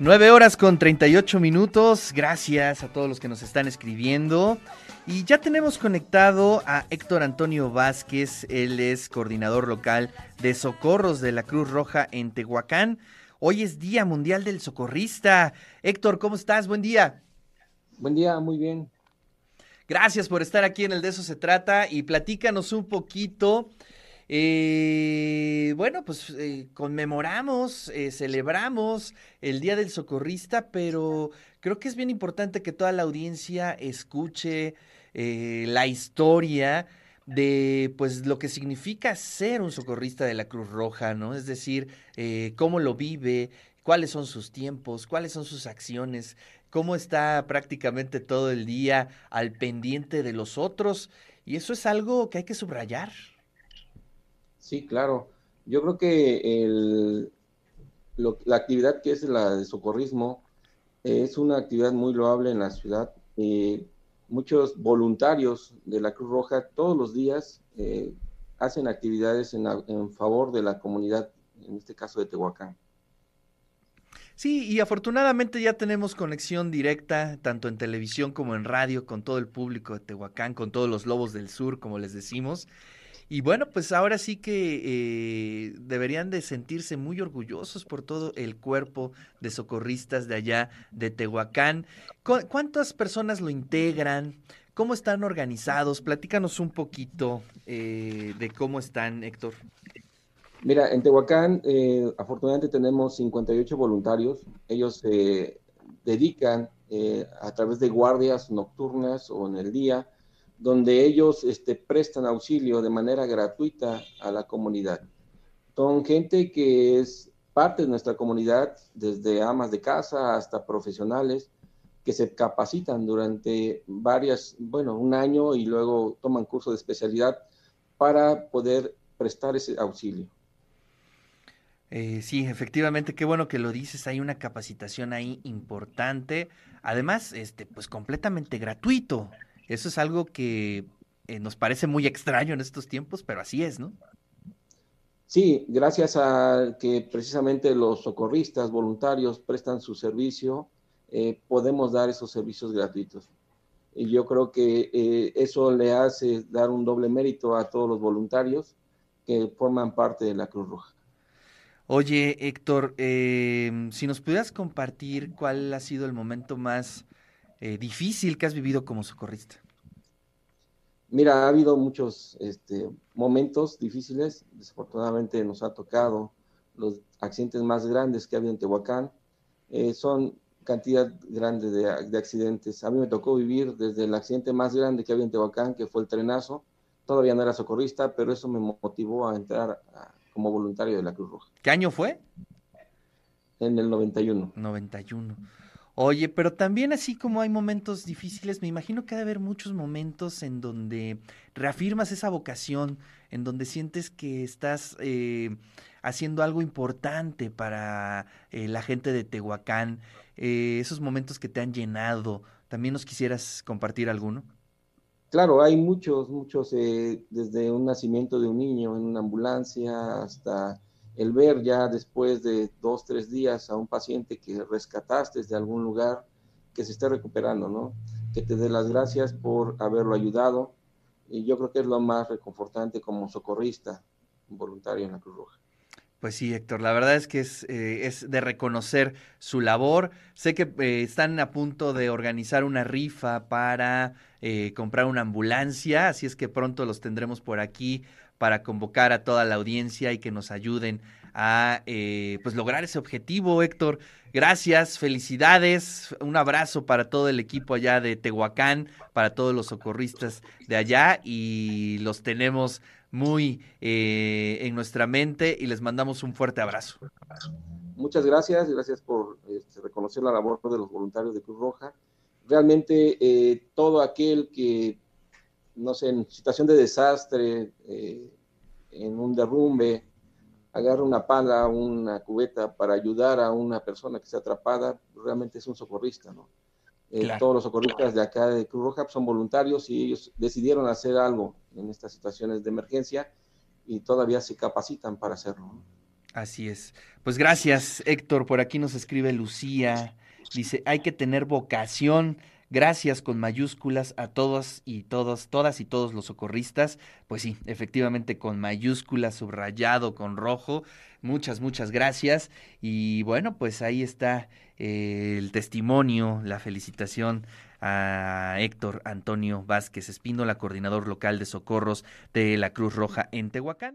Nueve horas con 38 minutos. Gracias a todos los que nos están escribiendo. Y ya tenemos conectado a Héctor Antonio Vázquez, él es coordinador local de socorros de la Cruz Roja en Tehuacán. Hoy es Día Mundial del Socorrista. Héctor, ¿cómo estás? Buen día. Buen día, muy bien. Gracias por estar aquí en el De eso se trata y platícanos un poquito. Eh, bueno, pues eh, conmemoramos, eh, celebramos el Día del Socorrista, pero creo que es bien importante que toda la audiencia escuche eh, la historia de pues lo que significa ser un socorrista de la Cruz Roja, ¿no? Es decir, cómo lo vive, cuáles son sus tiempos, cuáles son sus acciones, cómo está prácticamente todo el día al pendiente de los otros. Y eso es algo que hay que subrayar. Sí, claro. Yo creo que el, la actividad que es la de socorrismo es una actividad muy loable en la ciudad. Eh, muchos voluntarios de la Cruz Roja todos los días eh, hacen actividades en, en, favor de la comunidad, en este caso de Tehuacán. Sí, y afortunadamente ya tenemos conexión directa, tanto en televisión como en radio, con todo el público de Tehuacán, con todos los lobos del sur, como les decimos. Y bueno, pues ahora sí que eh, deberían de sentirse muy orgullosos por todo el cuerpo de socorristas de allá de Tehuacán. ¿Cuántas personas lo integran? ¿Cómo están organizados? Platícanos un poquito eh, de cómo están, Héctor. Mira, en Tehuacán eh, afortunadamente tenemos 58 voluntarios. Ellos se dedican a través de guardias nocturnas o en el día donde ellos este, prestan auxilio de manera gratuita a la comunidad. Son gente que es parte de nuestra comunidad, desde amas de casa hasta profesionales, que se capacitan durante varias, bueno, un año y luego toman curso de especialidad para poder prestar ese auxilio. Eh, sí, efectivamente, qué bueno que lo dices, hay una capacitación ahí importante, además, este, pues completamente gratuito. Eso es algo que eh, nos parece muy extraño en estos tiempos, pero así es, ¿no? Sí, gracias a que precisamente los socorristas voluntarios prestan su servicio, eh, podemos dar esos servicios gratuitos. Y yo creo que eh, eso le hace dar un doble mérito a todos los voluntarios que forman parte de la Cruz Roja. Oye, Héctor, si nos pudieras compartir cuál ha sido el momento más eh, difícil que has vivido como socorrista? Mira, ha habido muchos este, momentos difíciles. Desafortunadamente nos ha tocado los accidentes más grandes que ha habido en Tehuacán. Eh, son cantidad grande de, accidentes. A mí me tocó vivir desde el accidente más grande que había en Tehuacán, que fue el trenazo. Todavía no era socorrista, pero eso me motivó a entrar como voluntario de la Cruz Roja. ¿Qué año fue? En el 91. 91. Oye, pero también así como hay momentos difíciles, me imagino que ha de haber muchos momentos en donde reafirmas esa vocación, en donde sientes que estás eh, haciendo algo importante para eh, la gente de Tehuacán, eh, esos momentos que te han llenado. ¿También nos quisieras compartir alguno? Claro, hay muchos, muchos, desde un nacimiento de un niño en una ambulancia hasta el ver ya después de dos, tres días a un paciente que rescataste de algún lugar que se esté recuperando, ¿no? Que te dé las gracias por haberlo ayudado. Y yo creo que es lo más reconfortante como socorrista voluntario en la Cruz Roja. Pues sí, Héctor, la verdad es que es, eh, de reconocer su labor. Sé que eh, están a punto de organizar una rifa para eh, comprar una ambulancia, así es que pronto los tendremos por aquí para convocar a toda la audiencia y que nos ayuden a eh, pues lograr ese objetivo, Héctor. Gracias, felicidades, un abrazo para todo el equipo allá de Tehuacán, para todos los socorristas de allá y los tenemos muy eh, en nuestra mente y les mandamos un fuerte abrazo. Muchas gracias, gracias por este, reconocer la labor de los voluntarios de Cruz Roja. Realmente eh, todo aquel que no sé, en situación de desastre, eh, en un derrumbe, agarra una pala, una cubeta para ayudar a una persona que está atrapada, realmente es un socorrista, ¿no? Eh, todos los socorristas de acá de Cruz Roja son voluntarios y ellos decidieron hacer algo en estas situaciones de emergencia y todavía se capacitan para hacerlo. Así es. Pues gracias, Héctor. Por aquí nos escribe Lucía. Dice, hay que tener vocación Gracias con mayúsculas a todos y todos, todas y todos los socorristas. Pues sí, efectivamente con mayúsculas, subrayado con rojo. Muchas, muchas gracias. Y bueno, pues ahí está eh, el testimonio, la felicitación a Héctor Antonio Vázquez Espíndola, coordinador local de socorros de la Cruz Roja en Tehuacán.